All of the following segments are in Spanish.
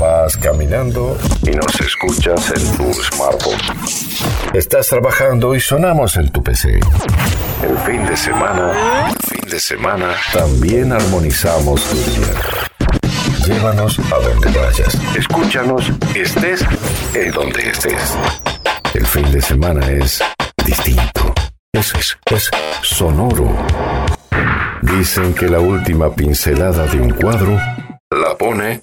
Vas caminando y nos escuchas en tu smartphone. Estás trabajando y sonamos en tu PC. El fin de semana, fin de semana, también armonizamos tu día. Llévanos a donde vayas. Escúchanos, estés en donde estés. El fin de semana es distinto. Es, es, es sonoro. Dicen que la última pincelada de un cuadro la pone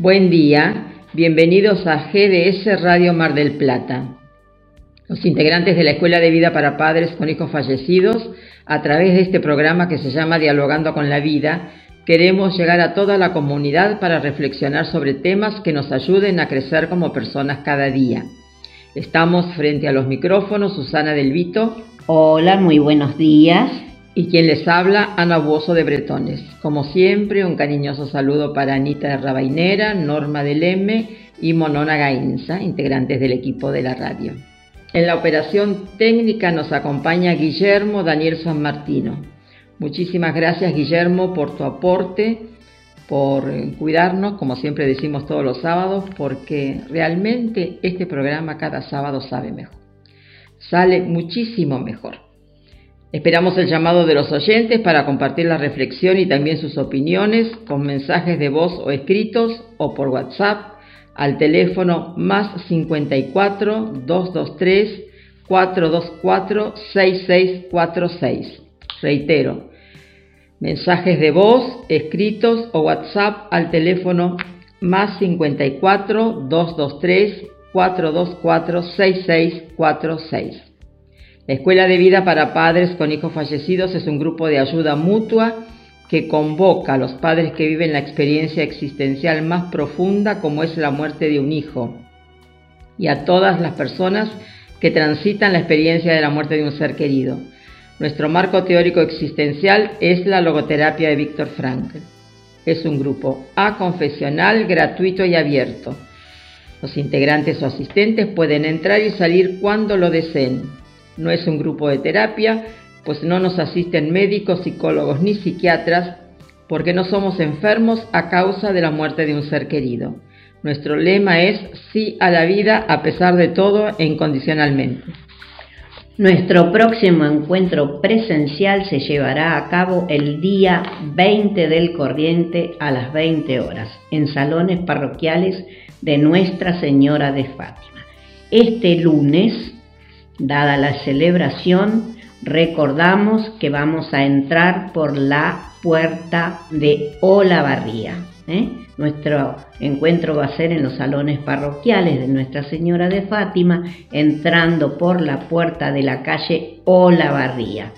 Buen día, bienvenidos a GDS Radio Mar del Plata. Los integrantes de la Escuela de Vida para Padres con Hijos Fallecidos, a través de este programa que se llama Dialogando con la Vida, queremos llegar a toda la comunidad para reflexionar sobre temas que nos ayuden a crecer como personas cada día. Estamos frente a los micrófonos, Susana Del Vito. Hola, muy buenos días. Y quien les habla, Ana Buoso de Bretones. Como siempre, un cariñoso saludo para Anita de Rabainera, Norma del M y Monona Gainza, integrantes del equipo de la radio. En la operación técnica nos acompaña Guillermo Daniel San Martino. Muchísimas gracias Guillermo por tu aporte, por cuidarnos, como siempre decimos todos los sábados, porque realmente este programa cada sábado sabe mejor. Sale muchísimo mejor. Esperamos el llamado de los oyentes para compartir la reflexión y también sus opiniones con mensajes de voz o escritos o por WhatsApp al teléfono más 54 223 424 6646. Reitero, mensajes de voz, escritos o WhatsApp al teléfono más 54 223 424 6646. La Escuela de Vida para Padres con Hijos Fallecidos es un grupo de ayuda mutua que convoca a los padres que viven la experiencia existencial más profunda como es la muerte de un hijo y a todas las personas que transitan la experiencia de la muerte de un ser querido. Nuestro marco teórico existencial es la logoterapia de Víctor Frankl. Es un grupo aconfesional, gratuito y abierto. Los integrantes o asistentes pueden entrar y salir cuando lo deseen no es un grupo de terapia, pues no nos asisten médicos, psicólogos ni psiquiatras, porque no somos enfermos a causa de la muerte de un ser querido. Nuestro lema es sí a la vida a pesar de todo e incondicionalmente. Nuestro próximo encuentro presencial se llevará a cabo el día 20 del corriente a las 20 horas en salones parroquiales de Nuestra Señora de Fátima. Este lunes Dada la celebración, recordamos que vamos a entrar por la puerta de Olavarría. ¿eh? Nuestro encuentro va a ser en los salones parroquiales de Nuestra Señora de Fátima, entrando por la puerta de la calle Olavarría,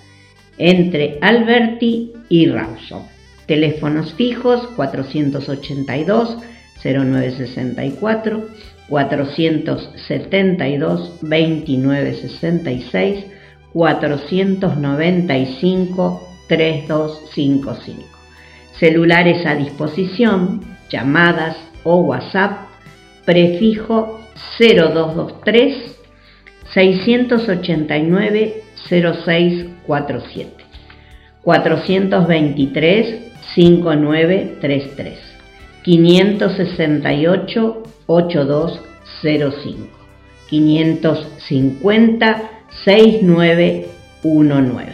entre Alberti y Rawson. Teléfonos fijos 482 0964 472 2966 495 3255. Celulares a disposición, llamadas o WhatsApp, prefijo 0223 689 0647 423 5933 568 8205 550 6919.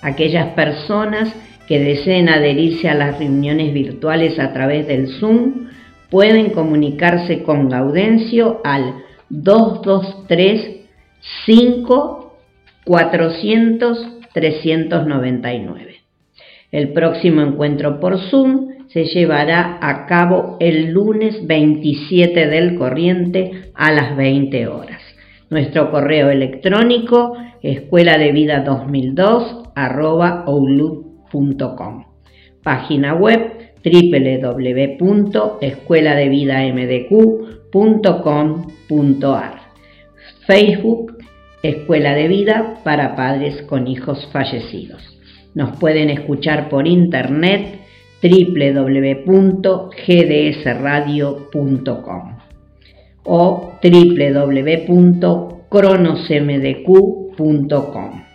Aquellas personas que deseen adherirse a las reuniones virtuales a través del Zoom pueden comunicarse con Gaudencio al 223 5 400 399. El próximo encuentro por Zoom se llevará a cabo el lunes 27 del corriente a las 20 horas. Nuestro correo electrónico escuela de vida 2002 Página web www.escueladevidamdq.com.ar. Facebook Escuela de Vida para Padres con Hijos Fallecidos. Nos pueden escuchar por internet www.gdsradio.com o www.cronosmdq.com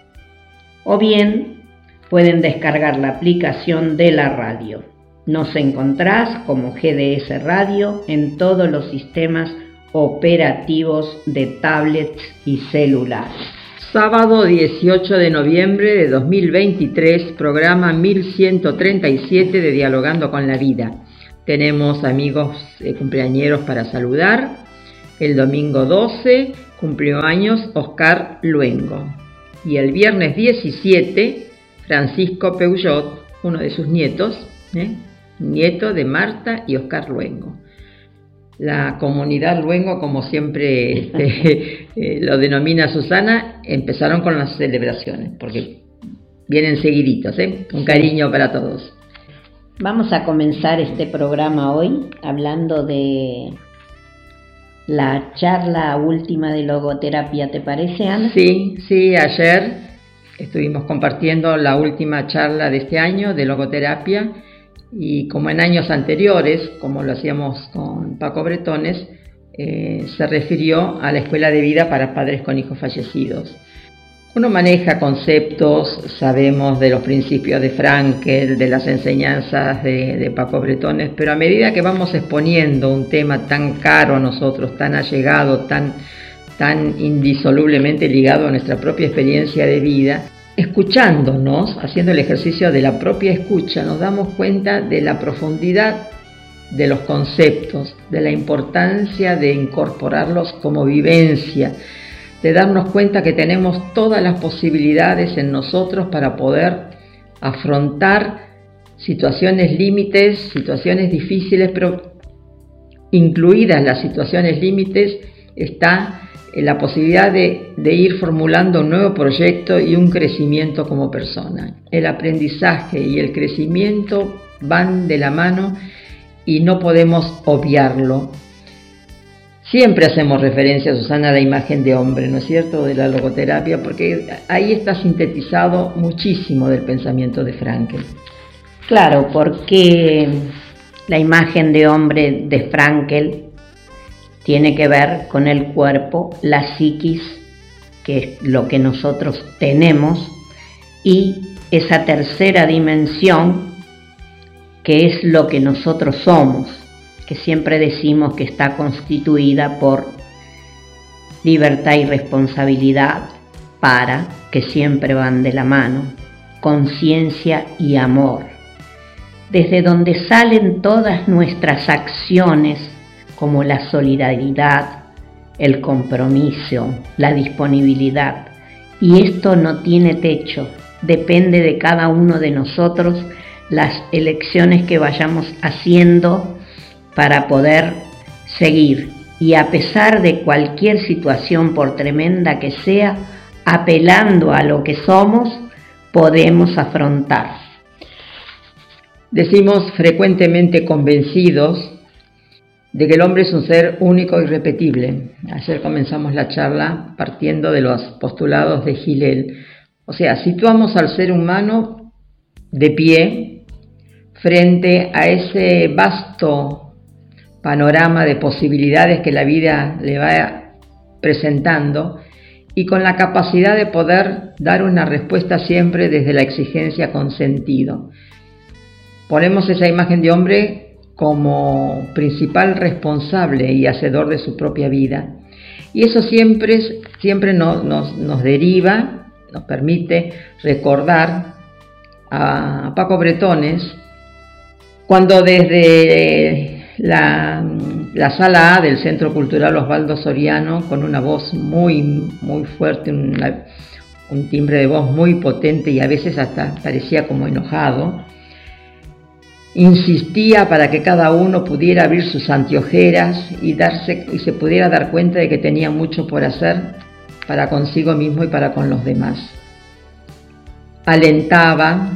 o bien pueden descargar la aplicación de la radio. Nos encontrás como GDS Radio en todos los sistemas operativos de tablets y celulares. Sábado 18 de noviembre de 2023, programa 1137 de Dialogando con la Vida. Tenemos amigos eh, cumpleañeros para saludar. El domingo 12 cumplió años Oscar Luengo. Y el viernes 17, Francisco Peugeot, uno de sus nietos, ¿eh? nieto de Marta y Oscar Luengo. La comunidad Luengo, como siempre este, eh, lo denomina Susana, empezaron con las celebraciones, porque vienen seguiditos, ¿eh? un cariño para todos. Vamos a comenzar este programa hoy hablando de la charla última de logoterapia, ¿te parece, Ana? Sí, sí, ayer estuvimos compartiendo la última charla de este año de logoterapia y como en años anteriores, como lo hacíamos con Paco Bretones, eh, se refirió a la escuela de vida para padres con hijos fallecidos. Uno maneja conceptos, sabemos de los principios de Frankel, de las enseñanzas de, de, Paco Bretones, pero a medida que vamos exponiendo un tema tan caro a nosotros, tan allegado, tan, tan indisolublemente ligado a nuestra propia experiencia de vida, escuchándonos, haciendo el ejercicio de la propia escucha, nos damos cuenta de la profundidad de los conceptos, de la importancia de incorporarlos como vivencia, de darnos cuenta que tenemos todas las posibilidades en nosotros para poder afrontar situaciones límites, situaciones difíciles, pero incluidas las situaciones límites está la posibilidad de, ir formulando un nuevo proyecto y un crecimiento como persona. El aprendizaje y el crecimiento van de la mano y no podemos obviarlo. Siempre hacemos referencia, Susana, a la imagen de hombre, ¿no es cierto?, de la logoterapia, porque ahí está sintetizado muchísimo del pensamiento de Frankel. Claro, porque la imagen de hombre de Frankel tiene que ver con el cuerpo, la psiquis, que es lo que nosotros tenemos, y esa tercera dimensión, que es lo que nosotros somos, que siempre decimos que está constituida por libertad y responsabilidad para, que siempre van de la mano, conciencia y amor, desde donde salen todas nuestras acciones como la solidaridad, el compromiso, la disponibilidad. Y esto no tiene techo, depende de cada uno de nosotros las elecciones que vayamos haciendo para poder seguir. Y a pesar de cualquier situación, por tremenda que sea, apelando a lo que somos, podemos afrontar. Decimos frecuentemente convencidos de que el hombre es un ser único y repetible. Ayer comenzamos la charla partiendo de los postulados de Gilel. O sea, situamos al ser humano de pie frente a ese vasto panorama de posibilidades que la vida le va presentando y con la capacidad de poder dar una respuesta siempre desde la exigencia con sentido. Ponemos esa imagen de hombre como principal responsable y hacedor de su propia vida. Y eso siempre, siempre nos, deriva, nos permite recordar a Paco Bretones cuando desde la, la, sala A del Centro Cultural Osvaldo Soriano, con una voz muy, muy fuerte, un timbre de voz muy potente y a veces hasta parecía como enojado, insistía para que cada uno pudiera abrir sus anteojeras y, darse, y se pudiera dar cuenta de que tenía mucho por hacer para consigo mismo y para con los demás. Alentaba,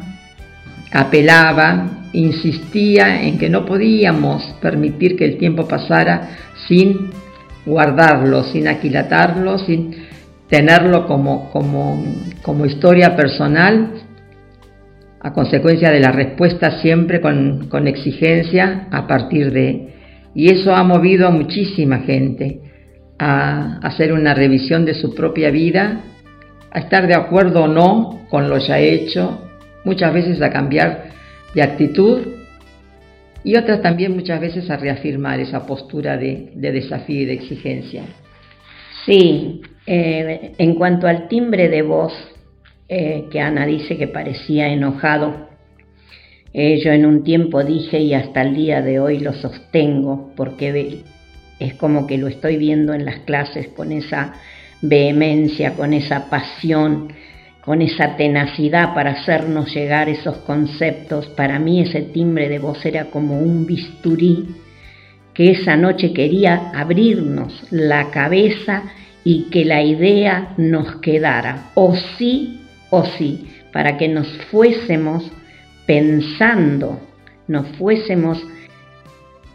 apelaba, insistía en que no podíamos permitir que el tiempo pasara sin guardarlo, sin aquilatarlo, sin tenerlo como, como, como historia personal, a consecuencia de la respuesta siempre con, con exigencia a partir de... Y eso ha movido a muchísima gente a hacer una revisión de su propia vida, a estar de acuerdo o no con lo ya hecho, muchas veces a cambiar de actitud y otras también muchas veces a reafirmar esa postura de, desafío y de exigencia. Sí, eh, en cuanto al timbre de voz eh, que Ana dice que parecía enojado, eh, yo en un tiempo dije y hasta el día de hoy lo sostengo porque es como que lo estoy viendo en las clases con esa vehemencia, con esa pasión, con esa tenacidad para hacernos llegar esos conceptos. Para mí ese timbre de voz era como un bisturí que esa noche quería abrirnos la cabeza y que la idea nos quedara, o sí o sí, para que nos fuésemos pensando, nos fuésemos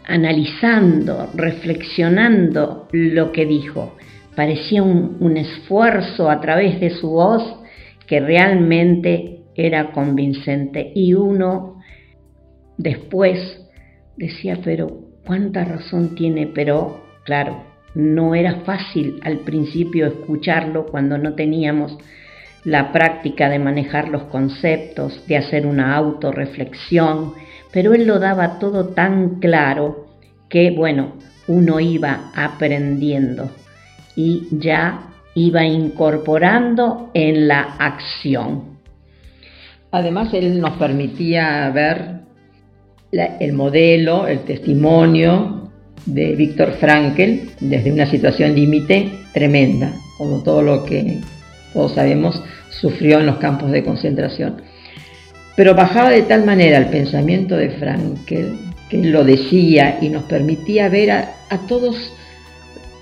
analizando, reflexionando lo que dijo. Parecía un, un esfuerzo a través de su voz que realmente era convincente. Y uno después decía, pero cuánta razón tiene, pero claro, no era fácil al principio escucharlo cuando no teníamos la práctica de manejar los conceptos, de hacer una autorreflexión, pero él lo daba todo tan claro que, bueno, uno iba aprendiendo y ya iba incorporando en la acción. Además, él nos permitía ver el modelo, el testimonio de Víctor Frankel desde una situación límite tremenda, como todo lo que todos sabemos sufrió en los campos de concentración. Pero bajaba de tal manera el pensamiento de Frankel, que lo decía y nos permitía ver a, a todos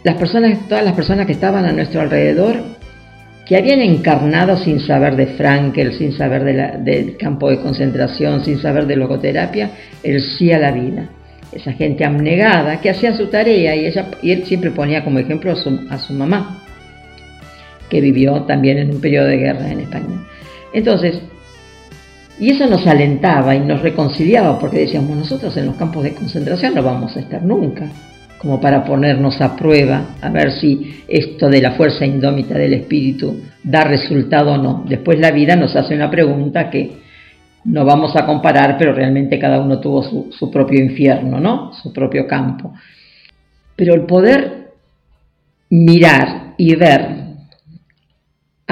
las personas, todas las personas que estaban a nuestro alrededor, que habían encarnado sin saber de Frankel, sin saber del campo de concentración, sin saber de logoterapia, el sí a la vida. Esa gente abnegada que hacía su tarea y, ella, y él siempre ponía como ejemplo a su, a su mamá, que vivió también en un periodo de guerra en España. Entonces, y eso nos alentaba y nos reconciliaba porque decíamos, nosotros en los campos de concentración no vamos a estar nunca como para ponernos a prueba, a ver si esto de la fuerza indómita del espíritu da resultado o no. Después la vida nos hace una pregunta que no vamos a comparar, pero realmente cada uno tuvo su, propio infierno, ¿no? Su propio campo. Pero el poder mirar y ver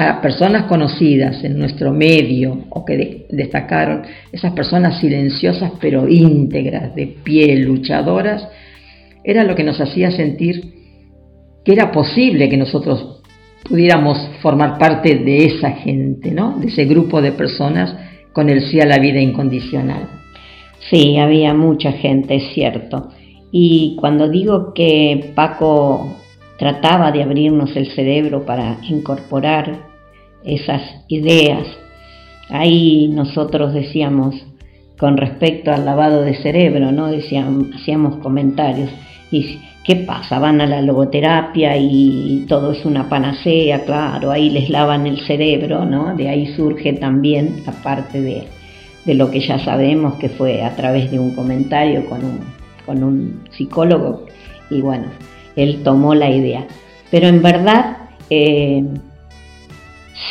a personas conocidas en nuestro medio o que destacaron, esas personas silenciosas pero íntegras, de pie, luchadoras, era lo que nos hacía sentir que era posible que nosotros pudiéramos formar parte de esa gente, ¿no? De ese grupo de personas con el sí a la vida incondicional. Sí, había mucha gente, es cierto. Y cuando digo que Paco trataba de abrirnos el cerebro para incorporar esas ideas, ahí nosotros decíamos, con respecto al lavado de cerebro, ¿no? Decíamos, hacíamos comentarios. ¿Y qué pasa? Van a la logoterapia y todo es una panacea, claro, ahí les lavan el cerebro, ¿no? De ahí surge también, aparte de, de lo que ya sabemos, que fue a través de un comentario con un, con un psicólogo, y bueno, él tomó la idea. Pero en verdad eh,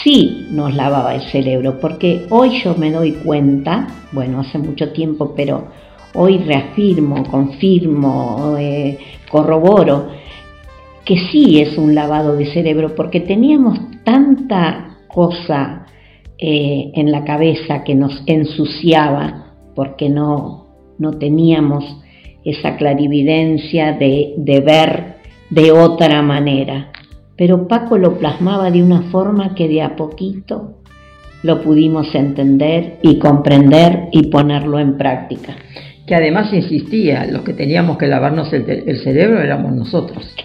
sí nos lavaba el cerebro, porque hoy yo me doy cuenta, bueno, hace mucho tiempo, pero hoy reafirmo, confirmo, eh, corroboro que sí es un lavado de cerebro porque teníamos tanta cosa eh, en la cabeza que nos ensuciaba porque no, no teníamos esa clarividencia de, de ver de otra manera. Pero Paco lo plasmaba de una forma que de a poquito lo pudimos entender y comprender y ponerlo en práctica. Que además insistía, los que teníamos que lavarnos el, cerebro éramos nosotros.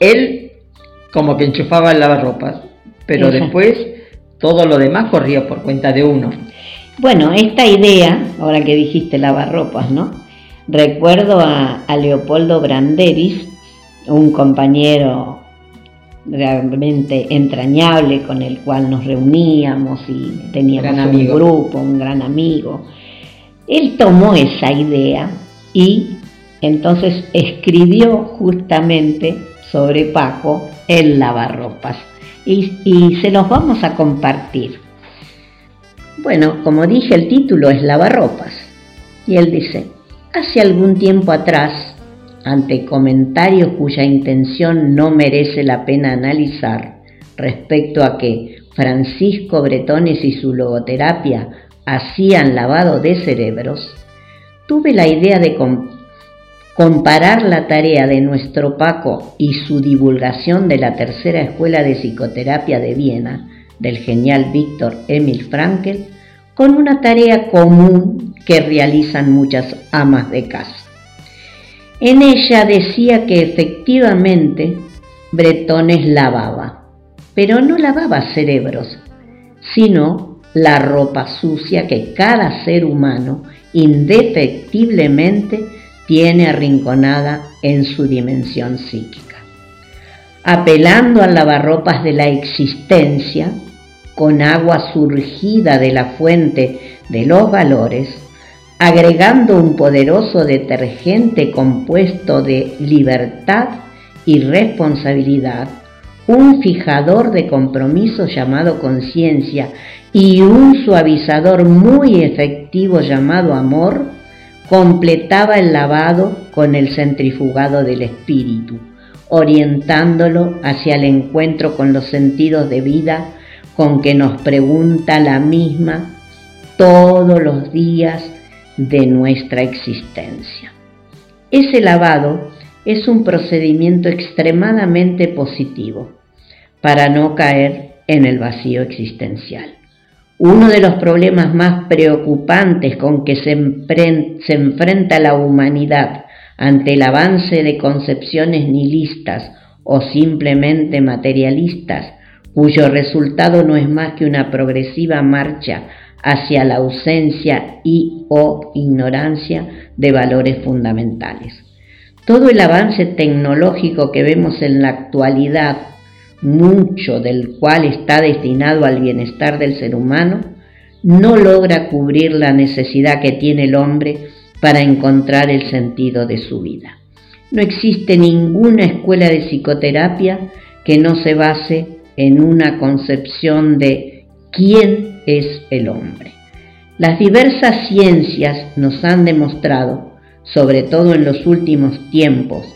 Él como que enchufaba el lavarropas, pero después todo lo demás corría por cuenta de uno. Bueno, esta idea, ahora que dijiste lavarropas, ¿no? Recuerdo a, Leopoldo Branderis, un compañero realmente entrañable con el cual nos reuníamos y teníamos un grupo, un gran amigo. Él tomó esa idea y entonces escribió justamente sobre Paco el lavarropas y, y se los vamos a compartir. Bueno, como dije, el título es lavarropas y él dice, Hace algún tiempo atrás, ante comentarios cuya intención no merece la pena analizar respecto a que Francisco Bretones y su logoterapia hacían lavado de cerebros, tuve la idea de comparar la tarea de nuestro Paco y su divulgación de la tercera escuela de psicoterapia de Viena del genial Víctor Emil Frankl con una tarea común que realizan muchas amas de casa. En ella decía que efectivamente Bretones lavaba, pero no lavaba cerebros, sino la ropa sucia que cada ser humano indefectiblemente tiene arrinconada en su dimensión psíquica. Apelando al lavarropas de la existencia, con agua surgida de la fuente de los valores, agregando un poderoso detergente compuesto de libertad y responsabilidad, un fijador de compromiso llamado conciencia y un suavizador muy efectivo llamado amor, completaba el lavado con el centrifugado del espíritu, orientándolo hacia el encuentro con los sentidos de vida con que nos pregunta la misma todos los días de nuestra existencia. Ese lavado es un procedimiento extremadamente positivo para no caer en el vacío existencial. Uno de los problemas más preocupantes con que se, enfrenta la humanidad ante el avance de concepciones nihilistas o simplemente materialistas, cuyo resultado no es más que una progresiva marcha hacia la ausencia y o ignorancia de valores fundamentales. Todo el avance tecnológico que vemos en la actualidad, mucho del cual está destinado al bienestar del ser humano, no logra cubrir la necesidad que tiene el hombre para encontrar el sentido de su vida. No existe ninguna escuela de psicoterapia que no se base en una concepción de quién es el hombre. Las diversas ciencias nos han demostrado, sobre todo en los últimos tiempos,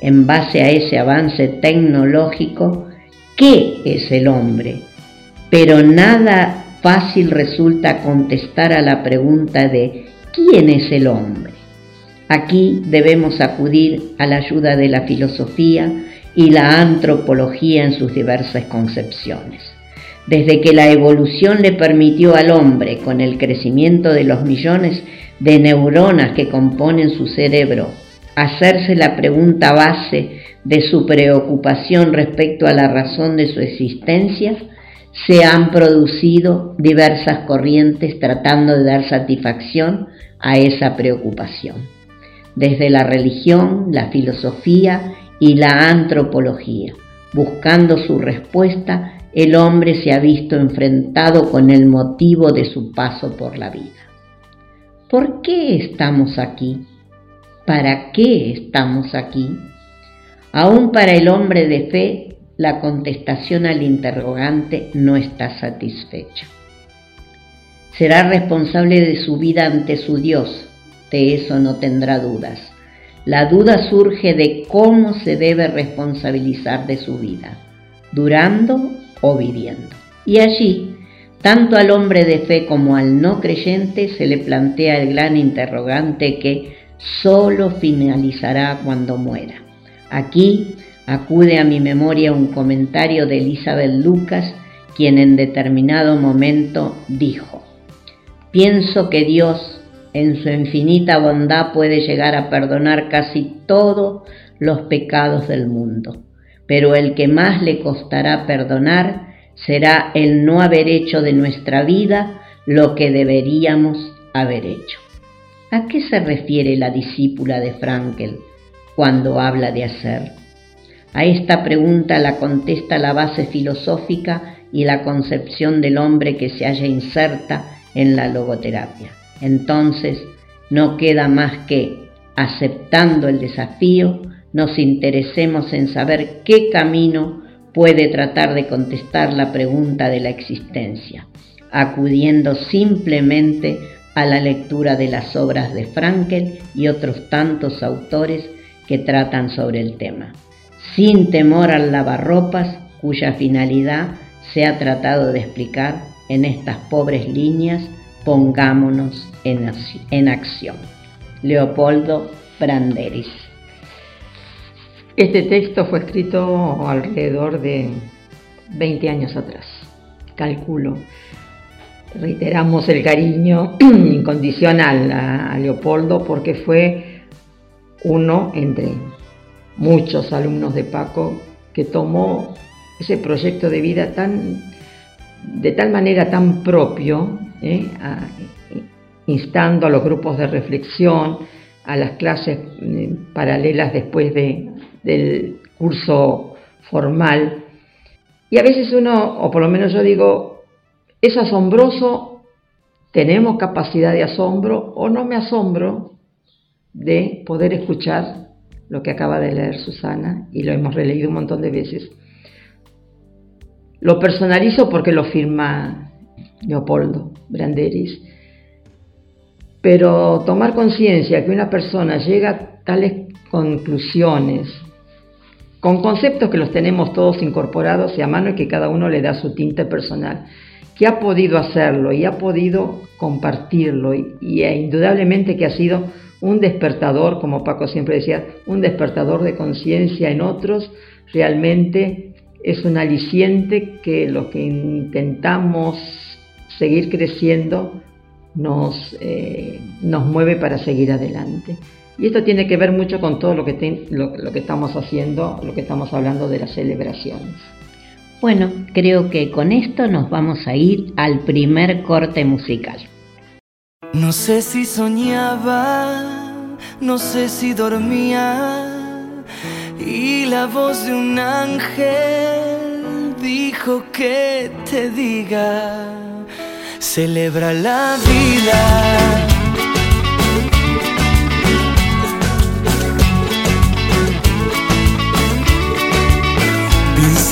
en base a ese avance tecnológico, qué es el hombre, pero nada fácil resulta contestar a la pregunta de quién es el hombre. Aquí debemos acudir a la ayuda de la filosofía y la antropología en sus diversas concepciones. Desde que la evolución le permitió al hombre, con el crecimiento de los millones de neuronas que componen su cerebro, hacerse la pregunta base de su preocupación respecto a la razón de su existencia, se han producido diversas corrientes tratando de dar satisfacción a esa preocupación. Desde la religión, la filosofía y la antropología. Buscando su respuesta, el hombre se ha visto enfrentado con el motivo de su paso por la vida. ¿Por qué estamos aquí? ¿Para qué estamos aquí? Aún para el hombre de fe, la contestación al interrogante no está satisfecha. Será responsable de su vida ante su Dios, de eso no tendrá dudas la duda surge de cómo se debe responsabilizar de su vida, durando o viviendo. Y allí, tanto al hombre de fe como al no creyente se le plantea el gran interrogante que solo finalizará cuando muera. Aquí acude a mi memoria un comentario de Elizabeth Lucas, quien en determinado momento dijo, pienso que Dios en su infinita bondad puede llegar a perdonar casi todos los pecados del mundo, pero el que más le costará perdonar será el no haber hecho de nuestra vida lo que deberíamos haber hecho. ¿A qué se refiere la discípula de Frankel cuando habla de hacer? A esta pregunta la contesta la base filosófica y la concepción del hombre que se halla inserta en la logoterapia. Entonces, no queda más que, aceptando el desafío, nos interesemos en saber qué camino puede tratar de contestar la pregunta de la existencia, acudiendo simplemente a la lectura de las obras de Frankel y otros tantos autores que tratan sobre el tema, sin temor al lavarropas cuya finalidad se ha tratado de explicar en estas pobres líneas, pongámonos en, acción. Leopoldo Branderis. Este texto fue escrito alrededor de 20 años atrás, calculo. Reiteramos el cariño incondicional a, Leopoldo porque fue uno entre muchos alumnos de Paco que tomó ese proyecto de vida tan de tal manera tan propio, ¿eh? instando a los grupos de reflexión, a las clases eh, paralelas después de, del curso formal. Y a veces uno, o por lo menos yo digo, es asombroso, tenemos capacidad de asombro o no me asombro de poder escuchar lo que acaba de leer Susana y lo hemos releído un montón de veces. Lo personalizo porque lo firma Leopoldo Branderis, pero tomar conciencia que una persona llega a tales conclusiones con conceptos que los tenemos todos incorporados y a mano y que cada uno le da su tinte personal, que ha podido hacerlo y ha podido compartirlo y, e indudablemente que ha sido un despertador, como Paco siempre decía, un despertador de conciencia en otros, realmente es un aliciente que lo que intentamos seguir creciendo nos, eh, nos mueve para seguir adelante. Y esto tiene que ver mucho con todo lo que, lo, que estamos haciendo, lo que estamos hablando de las celebraciones. Bueno, creo que con esto nos vamos a ir al primer corte musical. No sé si soñaba, no sé si dormía, y la voz de un ángel dijo que te diga, celebra la vida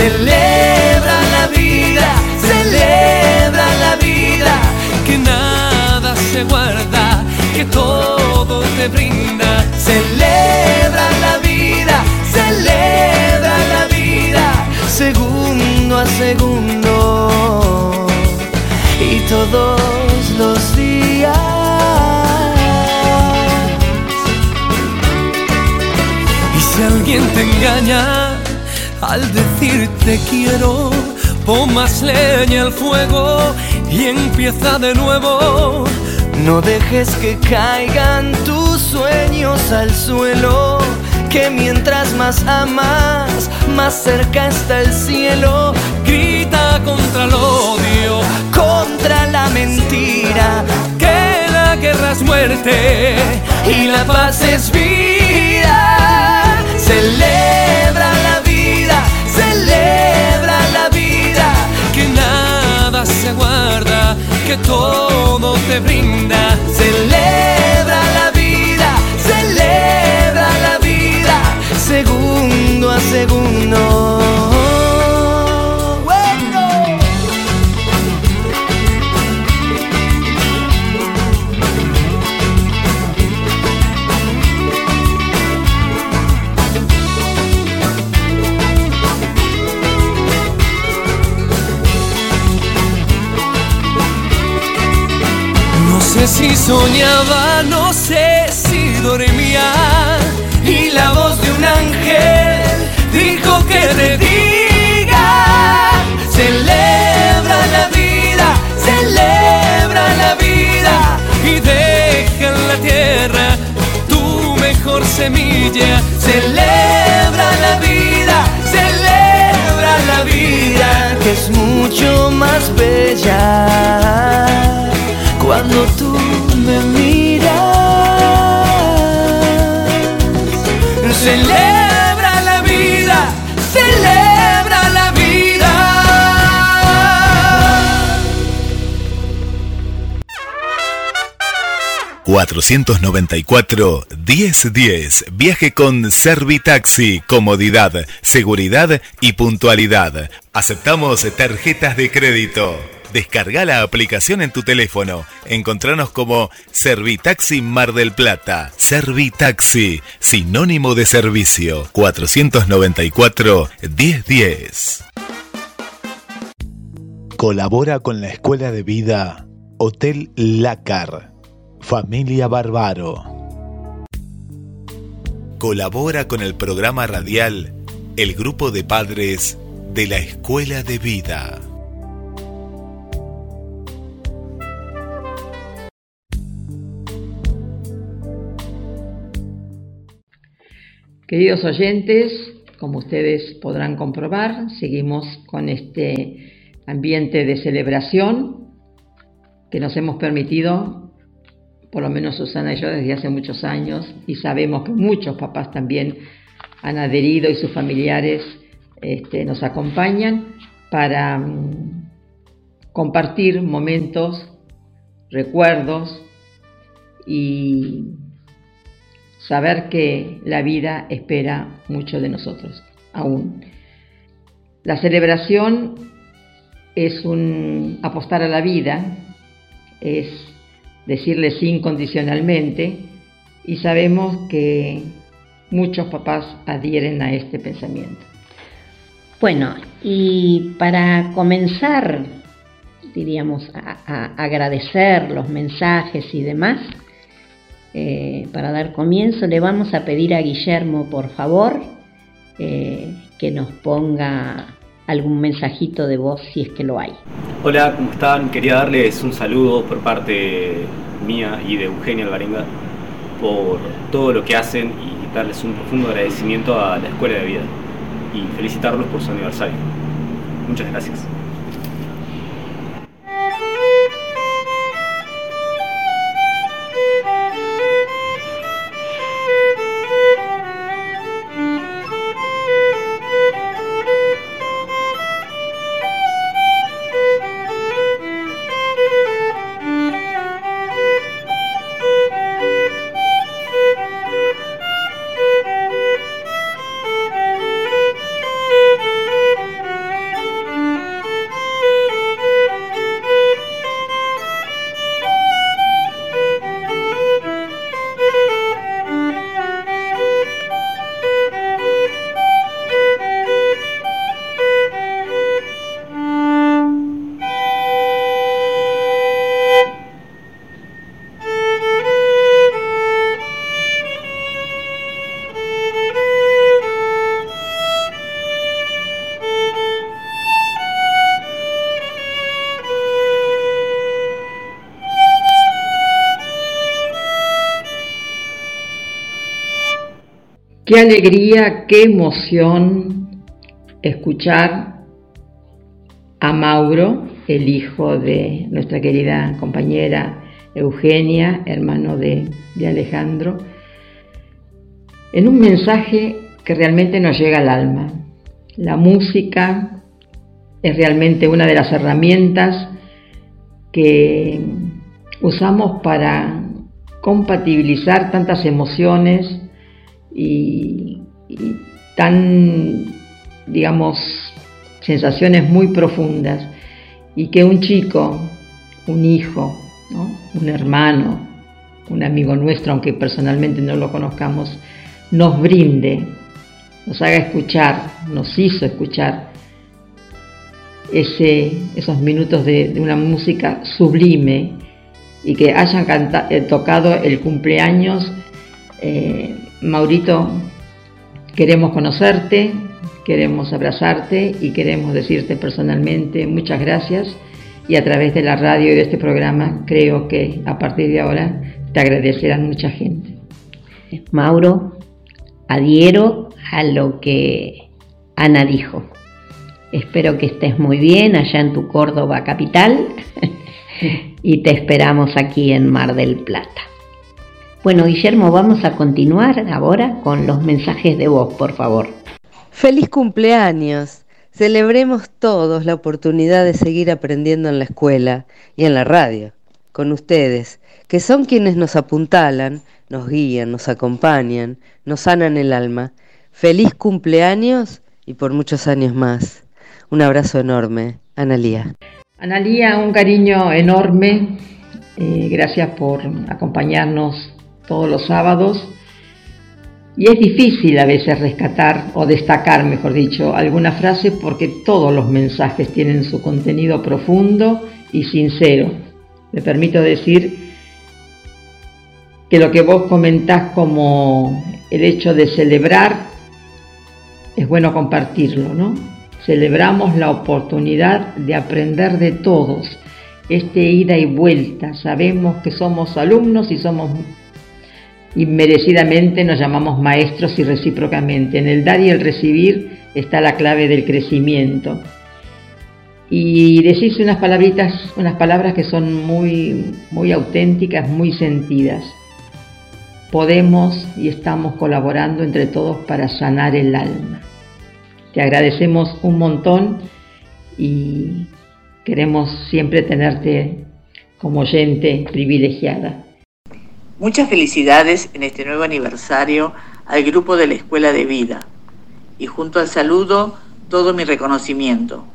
Celebra la vida, celebra la vida, que nada se guarda, que todo te brinda. Celebra la vida, celebra la vida, segundo a segundo y todos los días. Y si alguien te engaña, al decirte quiero, pon más leña al fuego y empieza de nuevo. No dejes que caigan tus sueños al suelo, que mientras más amas, más cerca está el cielo. Grita contra el odio, contra la mentira, que la guerra es muerte y la paz es vida. Celebra celebra la vida, que nada se guarda, que todo te brinda. Celebra la vida, celebra la vida, segundo a segundo. Soñaba, no sé si dormía, y la voz de un ángel dijo que te diga, celebra la vida, celebra la vida y deja en la tierra tu mejor semilla, celebra la vida, celebra la vida que es mucho más bella cuando tú miras. Celebra la vida, celebra la vida. ...494-1010... Viaje con Servitaxi... ...comodidad, seguridad y puntualidad... ...aceptamos tarjetas de crédito... Descarga la aplicación en tu teléfono. Encontranos como Servitaxi Mar del Plata. Servitaxi, sinónimo de servicio. 494-1010. Colabora con la Escuela de Vida Hotel Lácar. Familia Barbaro. Colabora con el programa radial El Grupo de Padres de la Escuela de Vida. Queridos oyentes, como ustedes podrán comprobar, seguimos con este ambiente de celebración que nos hemos permitido, por lo menos Susana y yo, desde hace muchos años, y sabemos que muchos papás también han adherido y sus familiares este, nos acompañan para mm, compartir momentos, recuerdos y saber que la vida espera mucho de nosotros aún. La celebración es un apostar a la vida, es decirle sí incondicionalmente y sabemos que muchos papás adhieren a este pensamiento. Bueno, y para comenzar, diríamos, a, agradecer los mensajes y demás, eh, para dar comienzo, le vamos a pedir a Guillermo, por favor, eh, que nos ponga algún mensajito de voz si es que lo hay. Hola, ¿cómo están? Quería darles un saludo por parte mía y de Eugenia Alvarenga por todo lo que hacen y darles un profundo agradecimiento a la Escuela de Vida y felicitarlos por su aniversario. Muchas gracias. Qué alegría, qué emoción escuchar a Mauro, el hijo de nuestra querida compañera Eugenia, hermano de, Alejandro, en un mensaje que realmente nos llega al alma. La música es realmente una de las herramientas que usamos para compatibilizar tantas emociones y, tan, digamos, sensaciones muy profundas y que un chico, un hijo, un hermano, un amigo nuestro, aunque personalmente no lo conozcamos, nos brinde, nos haga escuchar, nos hizo escuchar ese, esos minutos de, de una música sublime y que hayan eh, tocado el cumpleaños. Eh, Maurito, queremos conocerte, queremos abrazarte y queremos decirte personalmente muchas gracias y a través de la radio y de este programa creo que a partir de ahora te agradecerán mucha gente. Mauro, adhiero a lo que Ana dijo. Espero que estés muy bien allá en tu Córdoba capital y te esperamos aquí en Mar del Plata. Bueno, Guillermo, vamos a continuar ahora con los mensajes de voz, por favor. Feliz cumpleaños. Celebremos todos la oportunidad de seguir aprendiendo en la escuela y en la radio, con ustedes, que son quienes nos apuntalan, nos guían, nos acompañan, nos sanan el alma. Feliz cumpleaños y por muchos años más. Un abrazo enorme, Analía. Analía, un cariño enorme. Eh, gracias por acompañarnos todos los sábados. Y es difícil a veces rescatar o destacar, mejor dicho, alguna frase porque todos los mensajes tienen su contenido profundo y sincero. Me permito decir que lo que vos comentás como el hecho de celebrar es bueno compartirlo, ¿no? Celebramos la oportunidad de aprender de todos, este ida y vuelta. Sabemos que somos alumnos y somos inmerecidamente nos llamamos maestros y recíprocamente. En el dar y el recibir está la clave del crecimiento. Y decís unas palabritas, unas palabras que son muy, muy auténticas, muy sentidas. Podemos y estamos colaborando entre todos para sanar el alma. Te agradecemos un montón y queremos siempre tenerte como oyente privilegiada. Muchas felicidades en este nuevo aniversario al grupo de la Escuela de Vida y junto al saludo todo mi reconocimiento.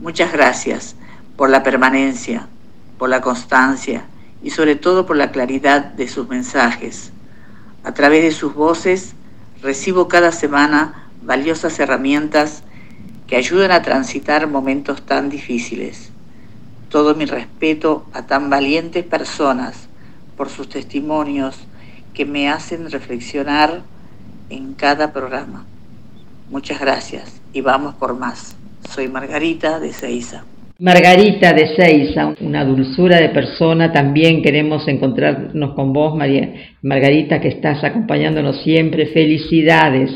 Muchas gracias por la permanencia, por la constancia y sobre todo por la claridad de sus mensajes. A través de sus voces recibo cada semana valiosas herramientas que ayudan a transitar momentos tan difíciles. Todo mi respeto a tan valientes personas por sus testimonios que me hacen reflexionar en cada programa. Muchas gracias y vamos por más. Soy Margarita de Seiza. Margarita de Seiza, una dulzura de persona, también queremos encontrarnos con vos, María Margarita, que estás acompañándonos siempre. Felicidades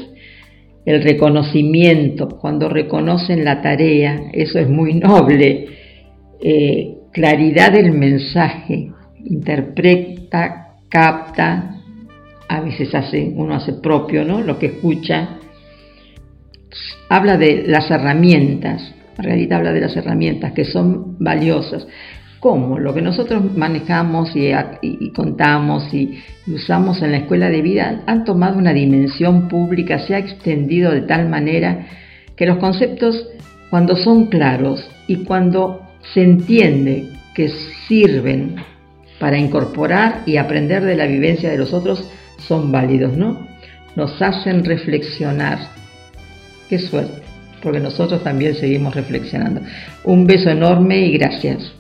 el reconocimiento, cuando reconocen la tarea, eso es muy noble. Eh, claridad del mensaje, interpreta, capta, a veces hace, uno hace propio ¿no? lo que escucha. Habla de las herramientas, Margarita habla de las herramientas que son valiosas cómo lo que nosotros manejamos y, contamos y, usamos en la escuela de vida han tomado una dimensión pública, se ha extendido de tal manera que los conceptos cuando son claros y cuando se entiende que sirven para incorporar y aprender de la vivencia de los otros, son válidos, ¿no? Nos hacen reflexionar. Qué suerte, porque nosotros también seguimos reflexionando. Un beso enorme y gracias.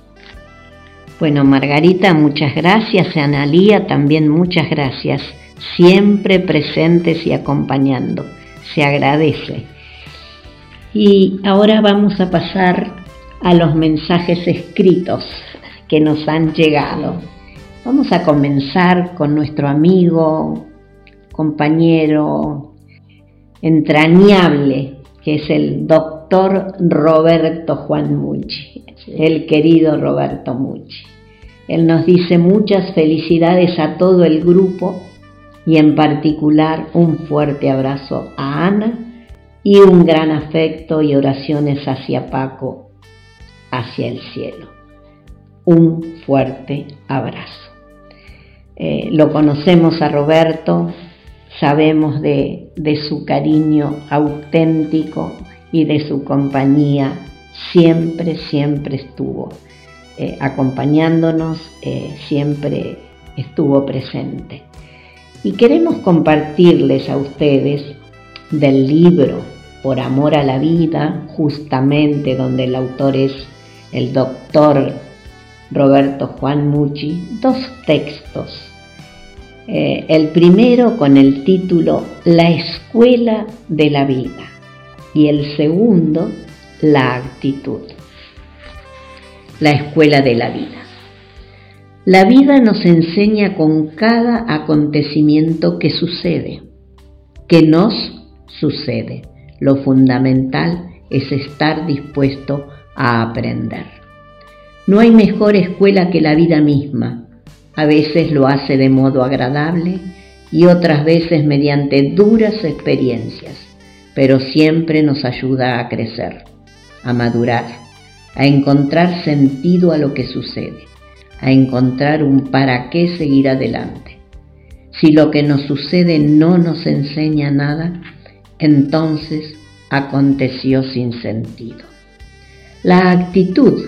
Bueno, Margarita, muchas gracias. Analía, también muchas gracias. Siempre presentes y acompañando. Se agradece. Y ahora vamos a pasar a los mensajes escritos que nos han llegado. Vamos a comenzar con nuestro amigo, compañero entrañable, que es el doctor Roberto Juan Mucci, el querido Roberto Mucci. Él nos dice muchas felicidades a todo el grupo y en particular un fuerte abrazo a Ana y un gran afecto y oraciones hacia Paco, hacia el cielo. Un fuerte abrazo. Eh, lo conocemos a Roberto, sabemos de, de su cariño auténtico y de su compañía, siempre, siempre estuvo. Eh, acompañándonos, eh, siempre estuvo presente. Y queremos compartirles a ustedes del libro Por Amor a la Vida, justamente donde el autor es el doctor Roberto Juan Mucci dos textos. Eh, el primero con el título La escuela de la vida y el segundo La actitud. La escuela de la vida. La vida nos enseña con cada acontecimiento que sucede, que nos sucede. Lo fundamental es estar dispuesto a aprender. No hay mejor escuela que la vida misma. A veces lo hace de modo agradable y otras veces mediante duras experiencias, pero siempre nos ayuda a crecer, a madurar, a encontrar sentido a lo que sucede a encontrar un para qué seguir adelante. Si lo que nos sucede no nos enseña nada, entonces aconteció sin sentido. La actitud,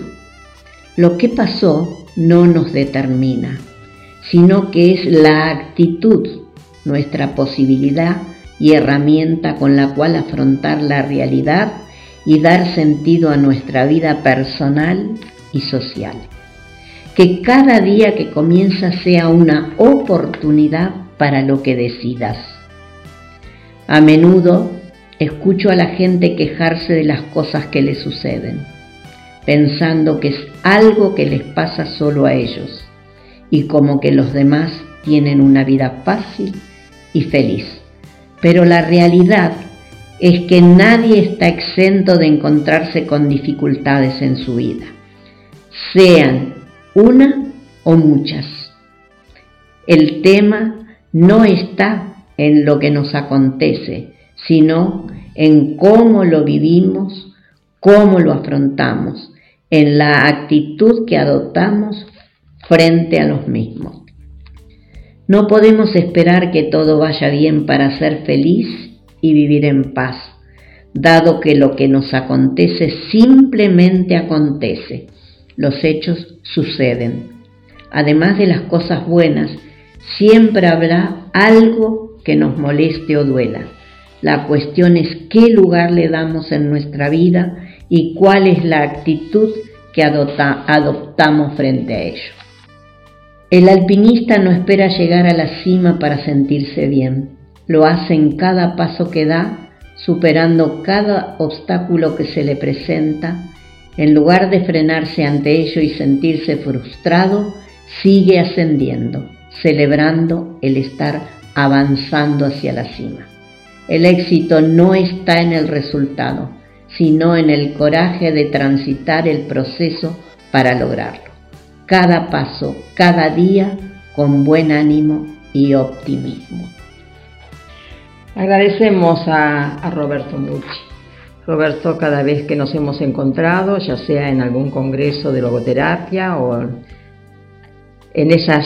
lo que pasó, no nos determina, sino que es la actitud nuestra posibilidad y herramienta con la cual afrontar la realidad y dar sentido a nuestra vida personal y social que cada día que comienza sea una oportunidad para lo que decidas. A menudo escucho a la gente quejarse de las cosas que les suceden, pensando que es algo que les pasa solo a ellos y como que los demás tienen una vida fácil y feliz. Pero la realidad es que nadie está exento de encontrarse con dificultades en su vida, sean una o muchas. El tema no está en lo que nos acontece, sino en cómo lo vivimos, cómo lo afrontamos, en la actitud que adoptamos frente a los mismos. No podemos esperar que todo vaya bien para ser feliz y vivir en paz, dado que lo que nos acontece simplemente acontece los hechos suceden. Además de las cosas buenas, siempre habrá algo que nos moleste o duela. La cuestión es qué lugar le damos en nuestra vida y cuál es la actitud que adoptamos frente a ello. El alpinista no espera llegar a la cima para sentirse bien. Lo hace en cada paso que da, superando cada obstáculo que se le presenta en lugar de frenarse ante ello y sentirse frustrado, sigue ascendiendo, celebrando el estar avanzando hacia la cima. El éxito no está en el resultado, sino en el coraje de transitar el proceso para lograrlo. Cada paso, cada día, con buen ánimo y optimismo. Agradecemos a, Roberto Mucci Roberto, cada vez que nos hemos encontrado, ya sea en algún congreso de logoterapia o en esas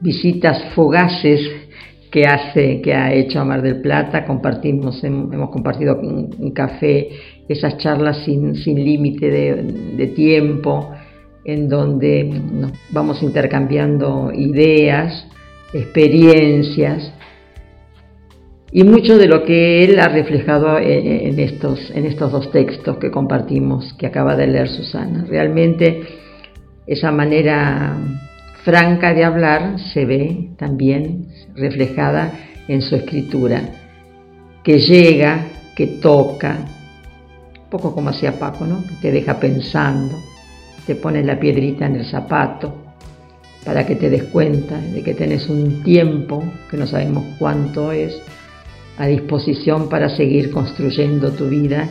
visitas fugaces que hace, que ha hecho a Mar del Plata, compartimos, hemos compartido un, café, esas charlas sin, límite de, tiempo, en donde nos vamos intercambiando ideas, experiencias, y mucho de lo que él ha reflejado en estos, en estos dos textos que compartimos, que acaba de leer Susana. Realmente esa manera franca de hablar se ve también reflejada en su escritura, que llega, que toca, un poco como hacía Paco, ¿no? te deja pensando, te pone la piedrita en el zapato para que te des cuenta de que tenés un tiempo, que no sabemos cuánto es, a disposición para seguir construyendo tu vida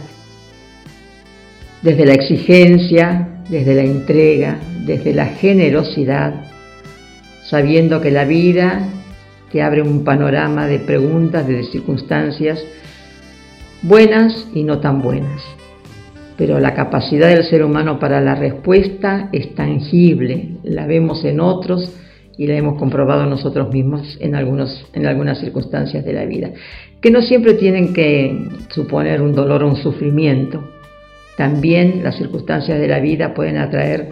desde la exigencia, desde la entrega, desde la generosidad, sabiendo que la vida te abre un panorama de preguntas, de circunstancias buenas y no tan buenas. Pero la capacidad del ser humano para la respuesta es tangible, la vemos en otros y la hemos comprobado nosotros mismos en, algunos, en algunas circunstancias de la vida que no siempre tienen que suponer un dolor o un sufrimiento. También las circunstancias de la vida pueden atraer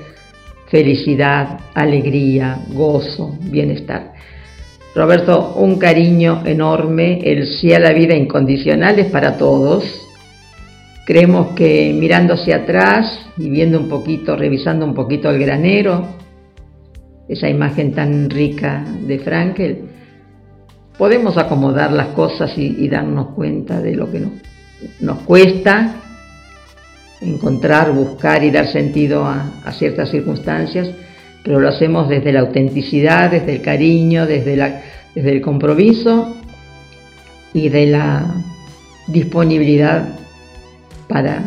felicidad, alegría, gozo, bienestar. Roberto, un cariño enorme, el sí a la vida incondicional es para todos. Creemos que mirando hacia atrás y viendo un poquito, revisando un poquito el granero, esa imagen tan rica de Frankel, podemos acomodar las cosas y, darnos cuenta de lo que nos, cuesta encontrar, buscar y dar sentido a, ciertas circunstancias, pero lo hacemos desde la autenticidad, desde el cariño, desde, el compromiso y de la disponibilidad para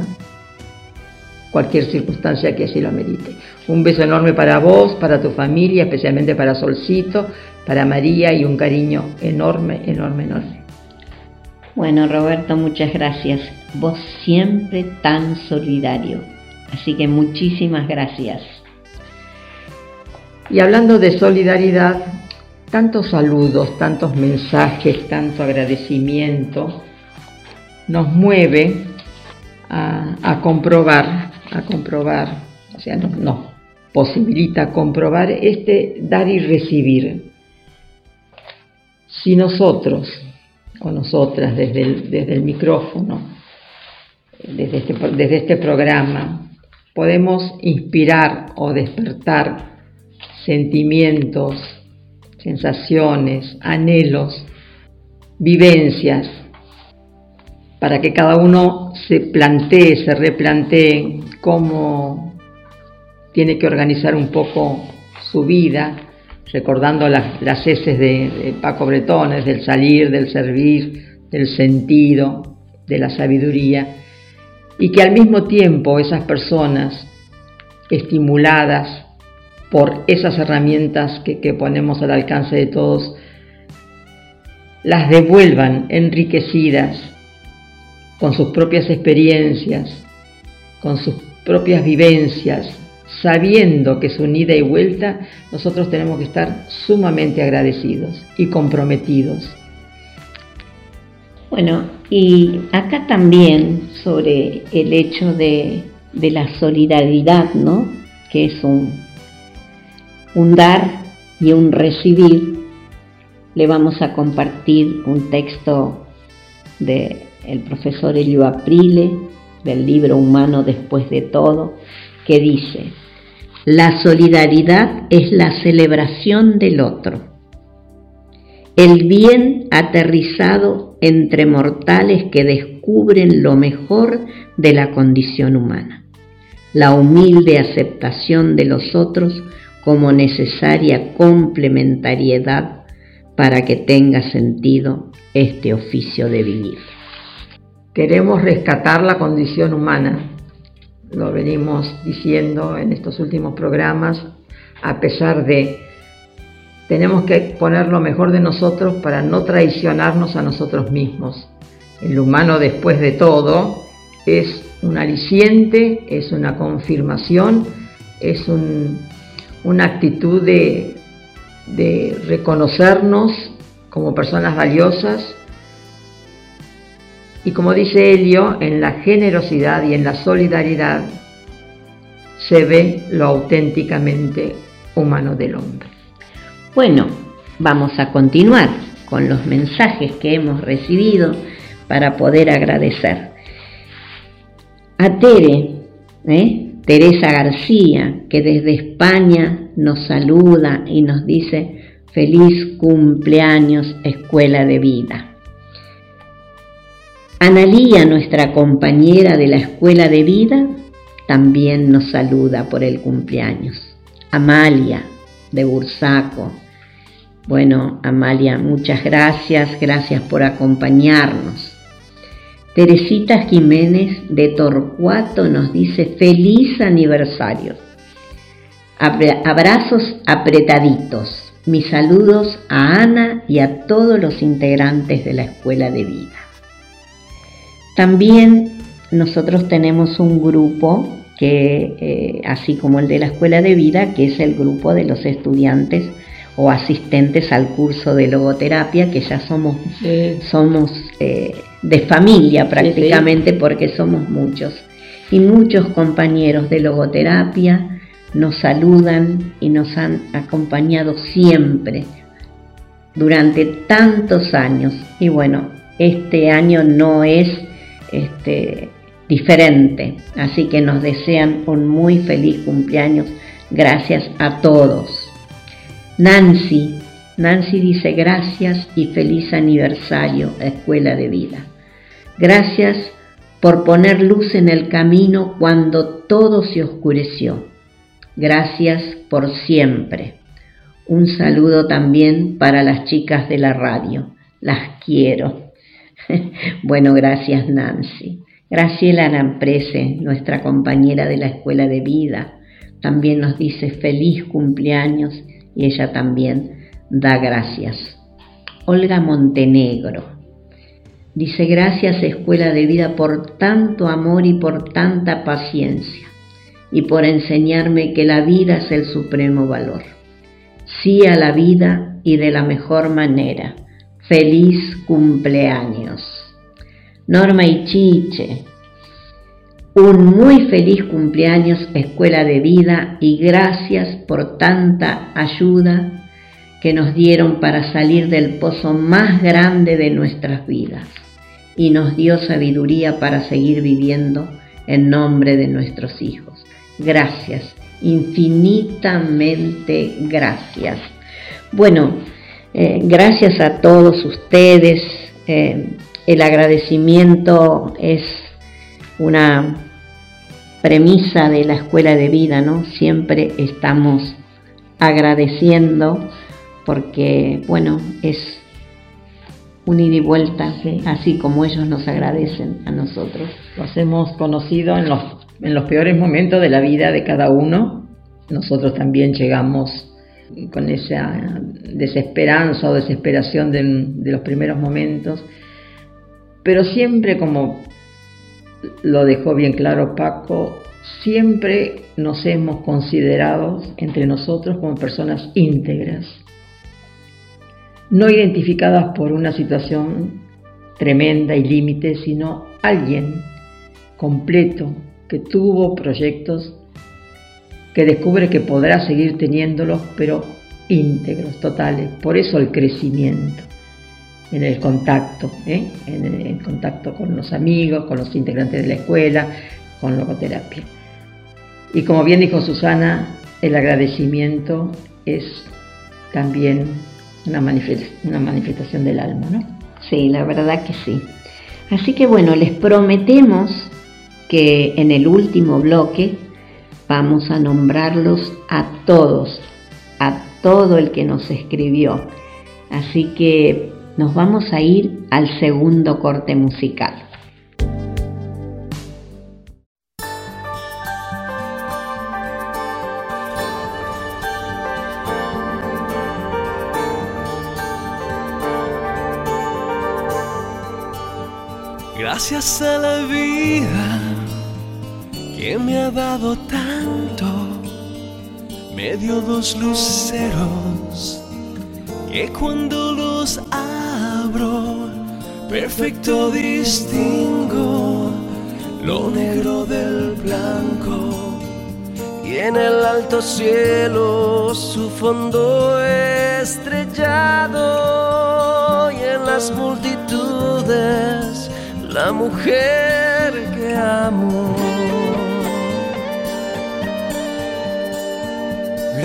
cualquier circunstancia que así lo amerite. Un beso enorme para vos, para tu familia, especialmente para Solcito, para María y un cariño enorme, enorme, enorme. Bueno, Roberto, muchas gracias. Vos siempre tan solidario. Así que muchísimas gracias. Y hablando de solidaridad, tantos saludos, tantos mensajes, tanto agradecimiento, nos mueve a, comprobar, a comprobar, o sea, nos no, posibilita comprobar este dar y recibir. Si nosotros o nosotras desde el, desde el micrófono, desde este, desde este programa, podemos inspirar o despertar sentimientos, sensaciones, anhelos, vivencias, para que cada uno se plantee, se replantee cómo tiene que organizar un poco su vida, recordando las, las heces de, Paco Bretones, del salir, del servir, del sentido, de la sabiduría, y que al mismo tiempo esas personas estimuladas por esas herramientas que, que ponemos al alcance de todos, las devuelvan enriquecidas con sus propias experiencias, con sus propias vivencias, sabiendo que es un ida y vuelta, nosotros tenemos que estar sumamente agradecidos y comprometidos. Bueno, y acá también sobre el hecho de, la solidaridad, ¿no? Que es un, un dar y un recibir, le vamos a compartir un texto del el profesor Elio Aprile, del libro Humano después de todo, que dice, la solidaridad es la celebración del otro, el bien aterrizado entre mortales que descubren lo mejor de la condición humana, la humilde aceptación de los otros como necesaria complementariedad para que tenga sentido este oficio de vivir. Queremos rescatar la condición humana, lo venimos diciendo en estos últimos programas, a pesar de tenemos que poner lo mejor de nosotros para no traicionarnos a nosotros mismos. El humano después de todo es un aliciente, es una confirmación, es una actitud de, de reconocernos como personas valiosas y como dice Helio, en la generosidad y en la solidaridad se ve lo auténticamente humano del hombre. Bueno, vamos a continuar con los mensajes que hemos recibido para poder agradecer. A Tere, ¿eh? Teresa García, que desde España nos saluda y nos dice feliz cumpleaños Escuela de Vida. Analía, nuestra compañera de la escuela de vida, también nos saluda por el cumpleaños. Amalia, de Bursaco. Bueno, Amalia, muchas gracias, gracias por acompañarnos. Teresita Jiménez de Torcuato nos dice feliz aniversario. Abrazos apretaditos. Mis saludos a Ana y a todos los integrantes de la Escuela de Vida. También nosotros tenemos un grupo que, eh, así como el de la Escuela de Vida, que es el grupo de los estudiantes o asistentes al curso de logoterapia, que ya somos, somos eh, de familia prácticamente porque somos muchos. Y muchos compañeros de logoterapia nos saludan y nos han acompañado siempre durante tantos años. Y bueno, este año no es este, diferente. Así que nos desean un muy feliz cumpleaños. Gracias a todos. Nancy, Nancy dice gracias y feliz aniversario, Escuela de Vida. Gracias por poner luz en el camino cuando todo se oscureció. Gracias por siempre. Un saludo también para las chicas de la radio. Las quiero. bueno, gracias Nancy. Graciela Namprese, nuestra compañera de la Escuela de Vida, también nos dice feliz cumpleaños y ella también da gracias. Olga Montenegro dice gracias Escuela de Vida por tanto amor y por tanta paciencia y por enseñarme que la vida es el supremo valor. Sí a la vida y de la mejor manera. Feliz cumpleaños. Norma Ichiche, un muy feliz cumpleaños Escuela de Vida y gracias por tanta ayuda que nos dieron para salir del pozo más grande de nuestras vidas y nos dio sabiduría para seguir viviendo en nombre de nuestros hijos. Gracias, infinitamente gracias. Bueno, eh, gracias a todos ustedes. Eh, el agradecimiento es una premisa de la escuela de vida, ¿no? Siempre estamos agradeciendo porque, bueno, es un ida y vuelta, así como ellos nos agradecen a nosotros. Los hemos conocido en los, en los peores momentos de la vida de cada uno. Nosotros también llegamos con esa desesperanza o desesperación de, los primeros momentos, pero siempre como lo dejó bien claro Paco, siempre nos hemos considerado entre nosotros como personas íntegras, no identificadas por una situación tremenda y límite, sino alguien completo que tuvo proyectos que descubre que podrá seguir teniéndolos, pero íntegros, totales. Por eso el crecimiento en el contacto, ¿eh? en el contacto con los amigos, con los integrantes de la escuela, con logoterapia. Y como bien dijo Susana, el agradecimiento es también una, una manifestación del alma, ¿no? Sí, la verdad que sí. Así que bueno, les prometemos que en el último bloque vamos a nombrarlos a todos, a todo el que nos escribió. Así que nos vamos a ir al segundo corte musical. Gracias a la vida que me ha dado tanto, me dio dos luceros que cuando los perfecto distingo lo negro del blanco y en el alto cielo su fondo estrellado y en las multitudes la mujer que amo.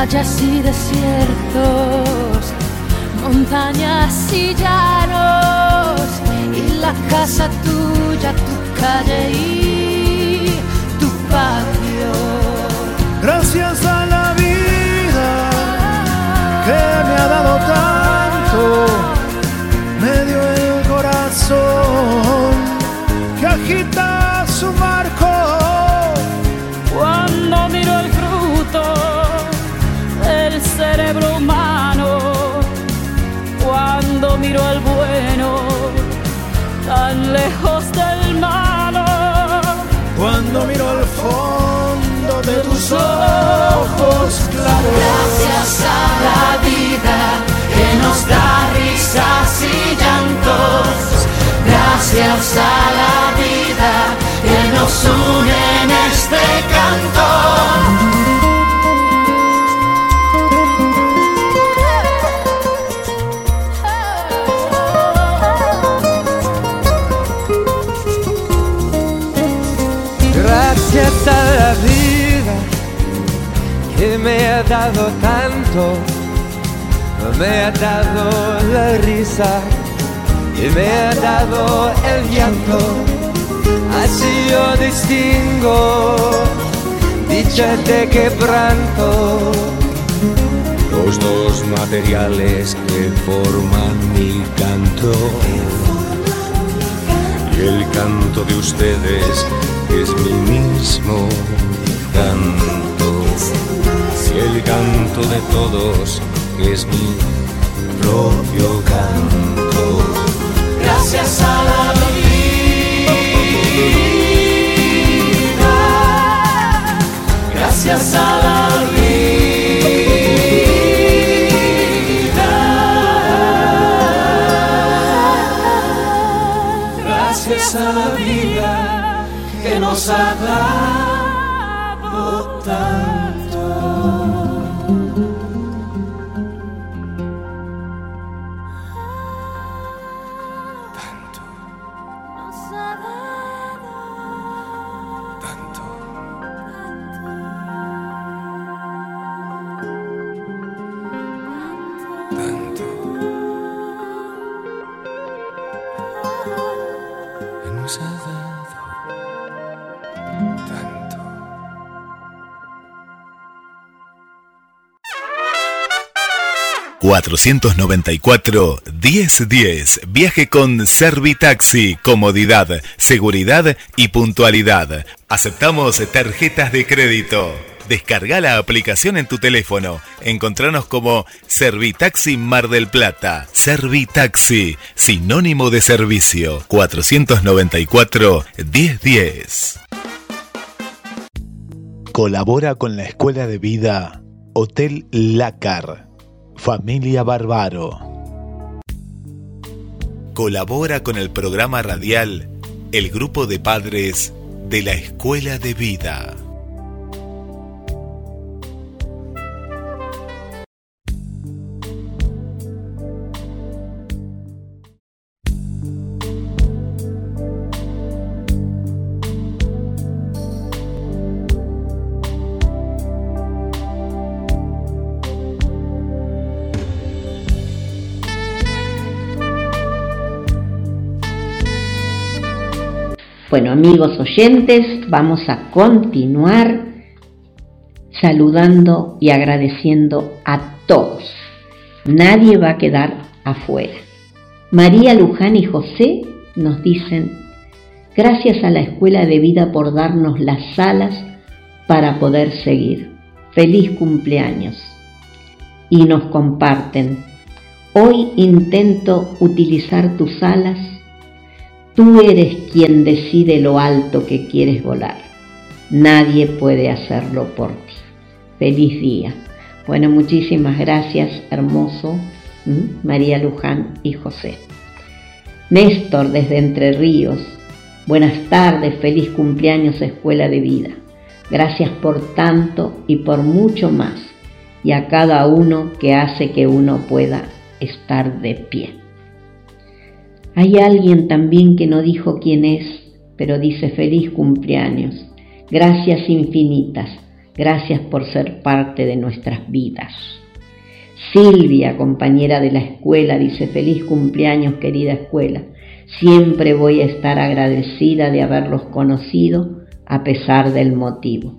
Valles y desiertos, montañas y llanos, y la casa tuya, tu calle y tu patio. Gracias a la vida que me ha dado tanto, me dio el corazón que agita su barco tan lejos del malo, cuando miro al fondo de tus ojos claros. Gracias a la vida que nos da risas y llantos gracias a la vida que nos une en este canto. Dado tanto, me ha dado la risa y me ha dado el llanto. Así yo distingo dicha de quebranto. Los dos materiales que forman mi canto. Y el canto de ustedes es mi mismo canto. Canto de todos es mi propio canto. Gracias a la vida, gracias a la ...494-1010... Viaje con Servitaxi... ...comodidad, seguridad y puntualidad... ...aceptamos tarjetas de crédito... Descarga la aplicación en tu teléfono. Encontranos como Servitaxi Mar del Plata. Servitaxi, sinónimo de servicio. 494-1010. Colabora con la Escuela de Vida Hotel Lácar. Familia Bárbaro. Colabora con el programa radial El Grupo de Padres de la Escuela de Vida. Bueno, amigos oyentes, vamos a continuar saludando y agradeciendo a todos. Nadie va a quedar afuera. María Luján y José nos dicen, gracias a la Escuela de Vida por darnos las alas para poder seguir. Feliz cumpleaños. Y nos comparten, hoy intento utilizar tus alas Tú eres quien decide lo alto que quieres volar. Nadie puede hacerlo por ti. Feliz día. Bueno, muchísimas gracias, hermoso María Luján y José. Néstor desde Entre Ríos. Buenas tardes, feliz cumpleaños Escuela de Vida. Gracias por tanto y por mucho más y a cada uno que hace que uno pueda estar de pie. Hay alguien también que no dijo quién es, pero dice feliz cumpleaños. Gracias infinitas. Gracias por ser parte de nuestras vidas. Silvia, compañera de la escuela, dice feliz cumpleaños querida escuela. Siempre voy a estar agradecida de haberlos conocido a pesar del motivo.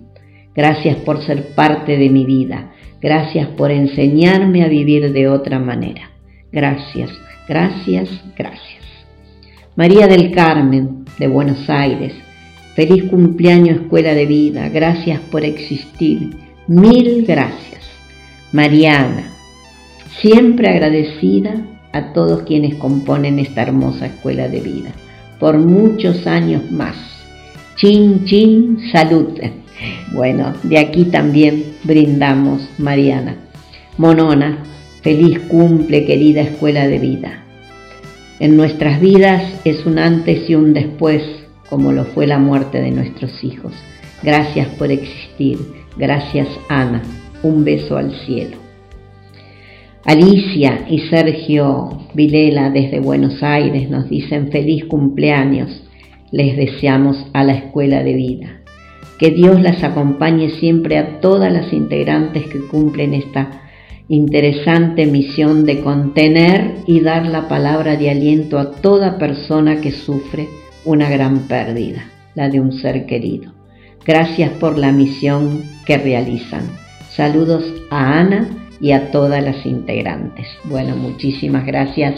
Gracias por ser parte de mi vida. Gracias por enseñarme a vivir de otra manera. Gracias, gracias, gracias. María del Carmen, de Buenos Aires, feliz cumpleaños Escuela de Vida, gracias por existir, mil gracias. Mariana, siempre agradecida a todos quienes componen esta hermosa Escuela de Vida, por muchos años más. Chin, chin, salud. Bueno, de aquí también brindamos, Mariana. Monona, feliz cumple, querida Escuela de Vida. En nuestras vidas es un antes y un después, como lo fue la muerte de nuestros hijos. Gracias por existir. Gracias, Ana. Un beso al cielo. Alicia y Sergio Vilela desde Buenos Aires nos dicen feliz cumpleaños. Les deseamos a la escuela de vida. Que Dios las acompañe siempre a todas las integrantes que cumplen esta interesante misión de contener y dar la palabra de aliento a toda persona que sufre una gran pérdida, la de un ser querido. Gracias por la misión que realizan. Saludos a Ana y a todas las integrantes. Bueno, muchísimas gracias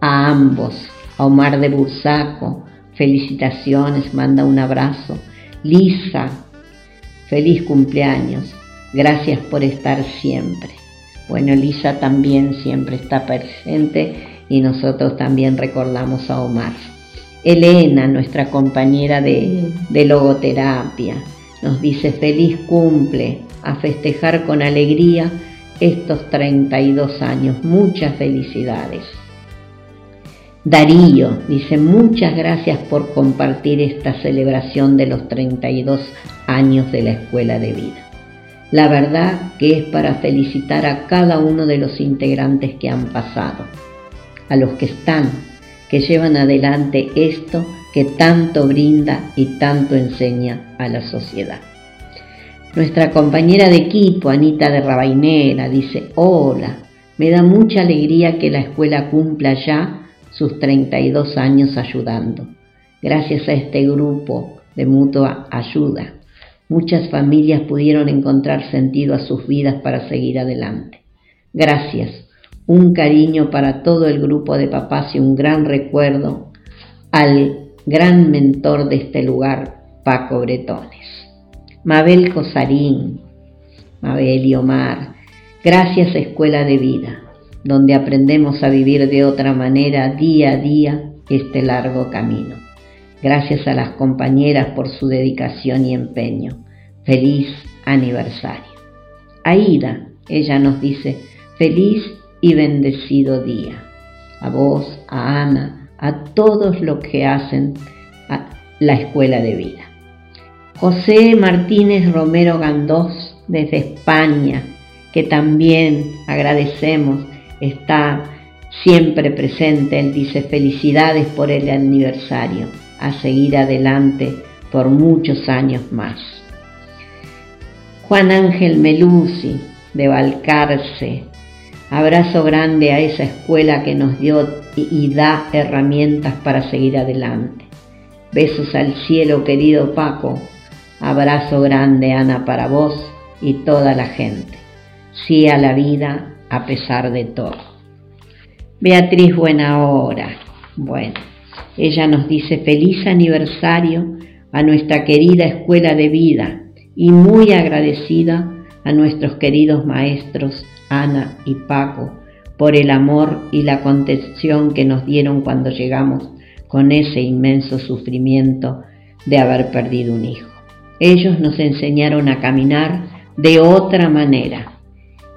a ambos. A Omar de Bursaco, felicitaciones, manda un abrazo. Lisa, feliz cumpleaños. Gracias por estar siempre. Bueno, Lisa también siempre está presente y nosotros también recordamos a Omar. Elena, nuestra compañera de, logoterapia, nos dice feliz cumple, a festejar con alegría estos 32 años. Muchas felicidades. Darío dice muchas gracias por compartir esta celebración de los 32 años de la Escuela de Vida. La verdad que es para felicitar a cada uno de los integrantes que han pasado, a los que están, que llevan adelante esto que tanto brinda y tanto enseña a la sociedad. Nuestra compañera de equipo, Anita de Rabainera, dice, hola, me da mucha alegría que la escuela cumpla ya sus 32 años ayudando. Gracias a este grupo de mutua ayuda Muchas familias pudieron encontrar sentido a sus vidas para seguir adelante. Gracias. Un cariño para todo el grupo de papás y un gran recuerdo al gran mentor de este lugar, Paco Bretones. Mabel Cosarín, Mabel y Omar, gracias Escuela de Vida, donde aprendemos a vivir de otra manera día a día este largo camino. Gracias a las compañeras por su dedicación y empeño. Feliz aniversario. Aida, ella nos dice, feliz y bendecido día. A vos, a Ana, a todos los que hacen la escuela de vida. José Martínez Romero Gandós, desde España, que también agradecemos, está siempre presente. Él dice felicidades por el aniversario a seguir adelante por muchos años más. Juan Ángel Melusi, de Valcarce, abrazo grande a esa escuela que nos dio y da herramientas para seguir adelante. Besos al cielo, querido Paco. Abrazo grande, Ana, para vos y toda la gente. Sí a la vida a pesar de todo. Beatriz Buena Hora. Bueno, ella nos dice feliz aniversario a nuestra querida escuela de vida y muy agradecida a nuestros queridos maestros Ana y Paco por el amor y la contención que nos dieron cuando llegamos con ese inmenso sufrimiento de haber perdido un hijo. Ellos nos enseñaron a caminar de otra manera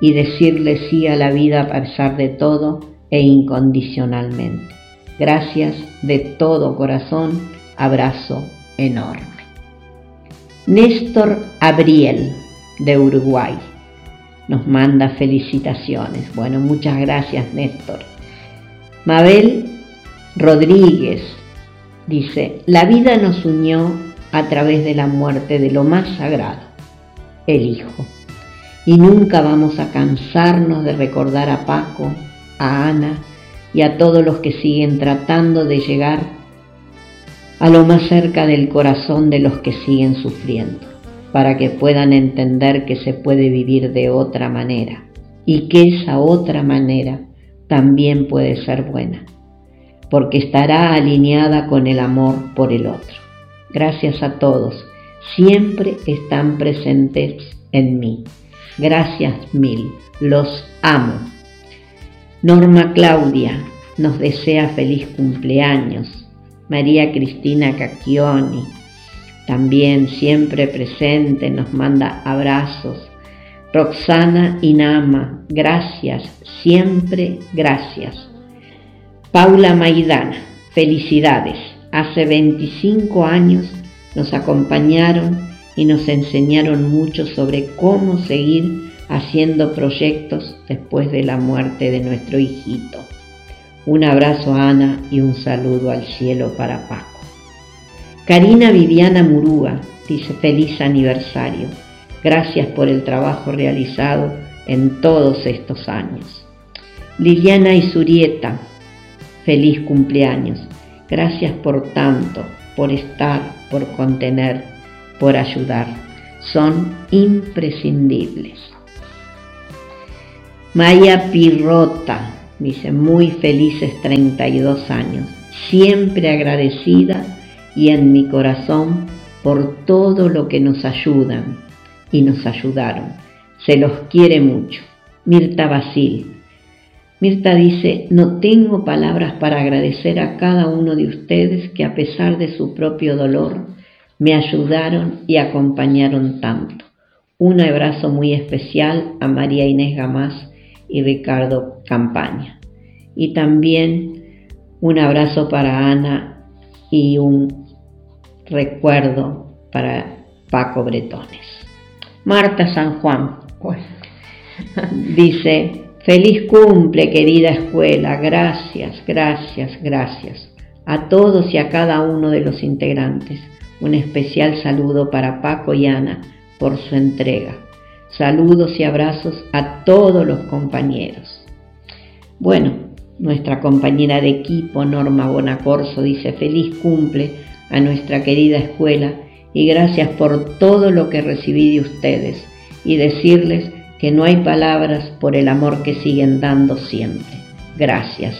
y decirle sí a la vida a pesar de todo e incondicionalmente. Gracias de todo corazón, abrazo enorme. Néstor Abriel, de Uruguay, nos manda felicitaciones. Bueno, muchas gracias, Néstor. Mabel Rodríguez dice, la vida nos unió a través de la muerte de lo más sagrado, el Hijo. Y nunca vamos a cansarnos de recordar a Paco, a Ana, y a todos los que siguen tratando de llegar a lo más cerca del corazón de los que siguen sufriendo, para que puedan entender que se puede vivir de otra manera y que esa otra manera también puede ser buena. porque estará alineada con el amor por el otro. Gracias a todos, siempre están presentes en mí. Gracias mil, los amo. Norma Claudia nos desea feliz cumpleaños. María Cristina Cacchioni, también siempre presente, nos manda abrazos. Roxana Inama, gracias, siempre gracias. Paula Maidana, felicidades. Hace 25 años nos acompañaron y nos enseñaron mucho sobre cómo seguir haciendo proyectos después de la muerte de nuestro hijito. Un abrazo a Ana y un saludo al cielo para Paco. Karina Viviana Murúa dice feliz aniversario. Gracias por el trabajo realizado en todos estos años. Liliana Isurieta, feliz cumpleaños. Gracias por tanto, por estar, por contener, por ayudar. Son imprescindibles. Maya Pirrota dice muy felices 32 años, siempre agradecida y en mi corazón por todo lo que nos ayudan y nos ayudaron. Se los quiere mucho. Mirta Basil. Mirta dice, no tengo palabras para agradecer a cada uno de ustedes que a pesar de su propio dolor me ayudaron y acompañaron tanto. Un abrazo muy especial a María Inés Gamás y Ricardo Campaña. Y también un abrazo para Ana y un recuerdo para Paco Bretones. Marta San Juan dice, feliz cumple querida escuela, gracias, gracias, gracias a todos y a cada uno de los integrantes. Un especial saludo para Paco y Ana por su entrega. Saludos y abrazos a todos los compañeros. Bueno, nuestra compañera de equipo Norma Bonacorso dice feliz cumple a nuestra querida escuela y gracias por todo lo que recibí de ustedes y decirles que no hay palabras por el amor que siguen dando siempre. Gracias.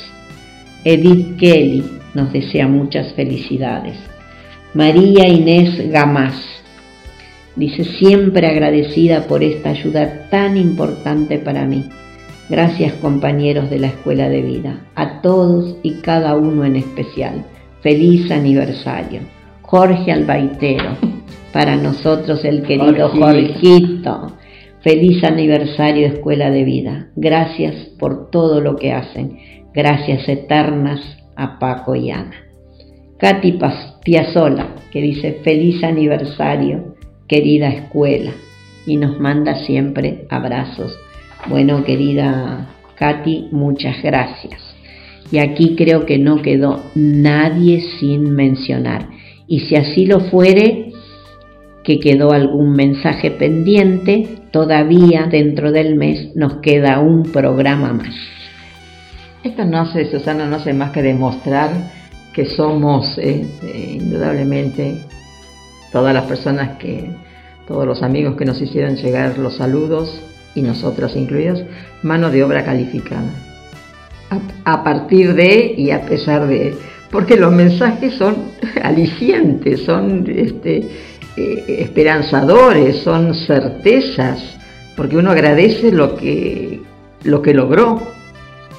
Edith Kelly nos desea muchas felicidades. María Inés Gamás dice siempre agradecida por esta ayuda tan importante para mí. Gracias compañeros de la Escuela de Vida, a todos y cada uno en especial. Feliz aniversario. Jorge Albaitero, para nosotros el querido Jorgito. Feliz aniversario Escuela de Vida. Gracias por todo lo que hacen. Gracias eternas a Paco y Ana. Katy Piazzola, que dice feliz aniversario, querida escuela, y nos manda siempre abrazos. Bueno, querida Katy, muchas gracias y aquí creo que no quedó nadie sin mencionar. Y si así lo fuere, que quedó algún mensaje pendiente, todavía dentro del mes nos queda un programa más. Esto no hace, Susana, no hace más que demostrar que somos eh, eh, indudablemente todas las personas que, todos los amigos que nos hicieron llegar los saludos y nosotras incluidos, mano de obra calificada. A, partir de y a pesar de, porque los mensajes son alicientes, son este, eh, esperanzadores, son certezas, porque uno agradece lo que, lo que logró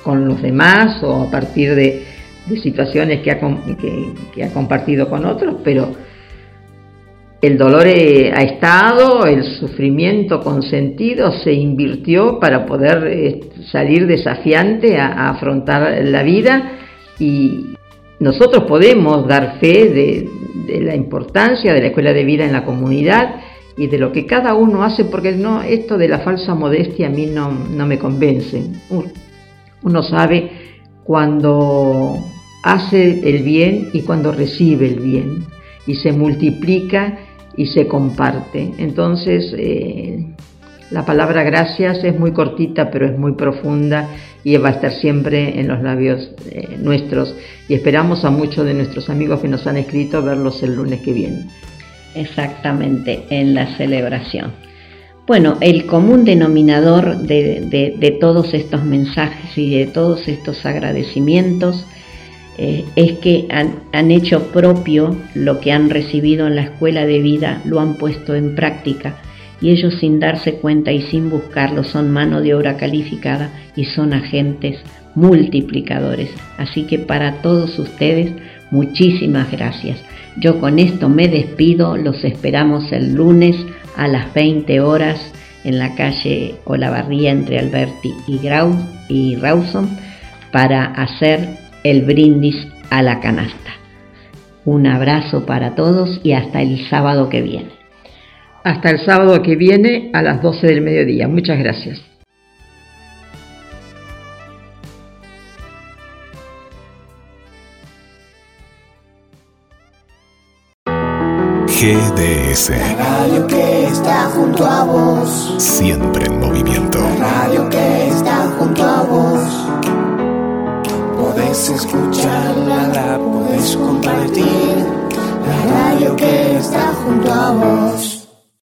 con los demás o a partir de, situaciones que ha, que ha compartido con otros, pero el dolor eh, ha estado, el sufrimiento consentido se invirtió para poder eh, salir desafiante a, afrontar la vida y nosotros podemos dar fe de, la importancia de la escuela de vida en la comunidad y de lo que cada uno hace, porque no, esto de la falsa modestia a mí no, no me convence. Uno sabe cuando hace el bien y cuando recibe el bien y se multiplica y se comparte. Entonces, eh, la palabra gracias es muy cortita, pero es muy profunda y va a estar siempre en los labios eh, nuestros. Y esperamos a muchos de nuestros amigos que nos han escrito verlos el lunes que viene. Exactamente, en la celebración. Bueno, el común denominador de, de todos estos mensajes y de todos estos agradecimientos eh, es que han, han, hecho propio lo que han recibido en la escuela de vida, lo han puesto en práctica y ellos sin darse cuenta y sin buscarlo son mano de obra calificada y son agentes multiplicadores. Así que para todos ustedes, muchísimas gracias. Yo con esto me despido, los esperamos el lunes a las 20 horas en la calle Olavarría entre Alberti y, Grau, y Rawson para hacer el brindis a la canasta. Un abrazo para todos y hasta el sábado que viene. Hasta el sábado que viene a las 12 del mediodía. Muchas gracias. GDS. radio que está junto a vos. Siempre en movimiento. radio que está junto a vos Podés escucharla, la podés compartir. La radio que está junto a vos.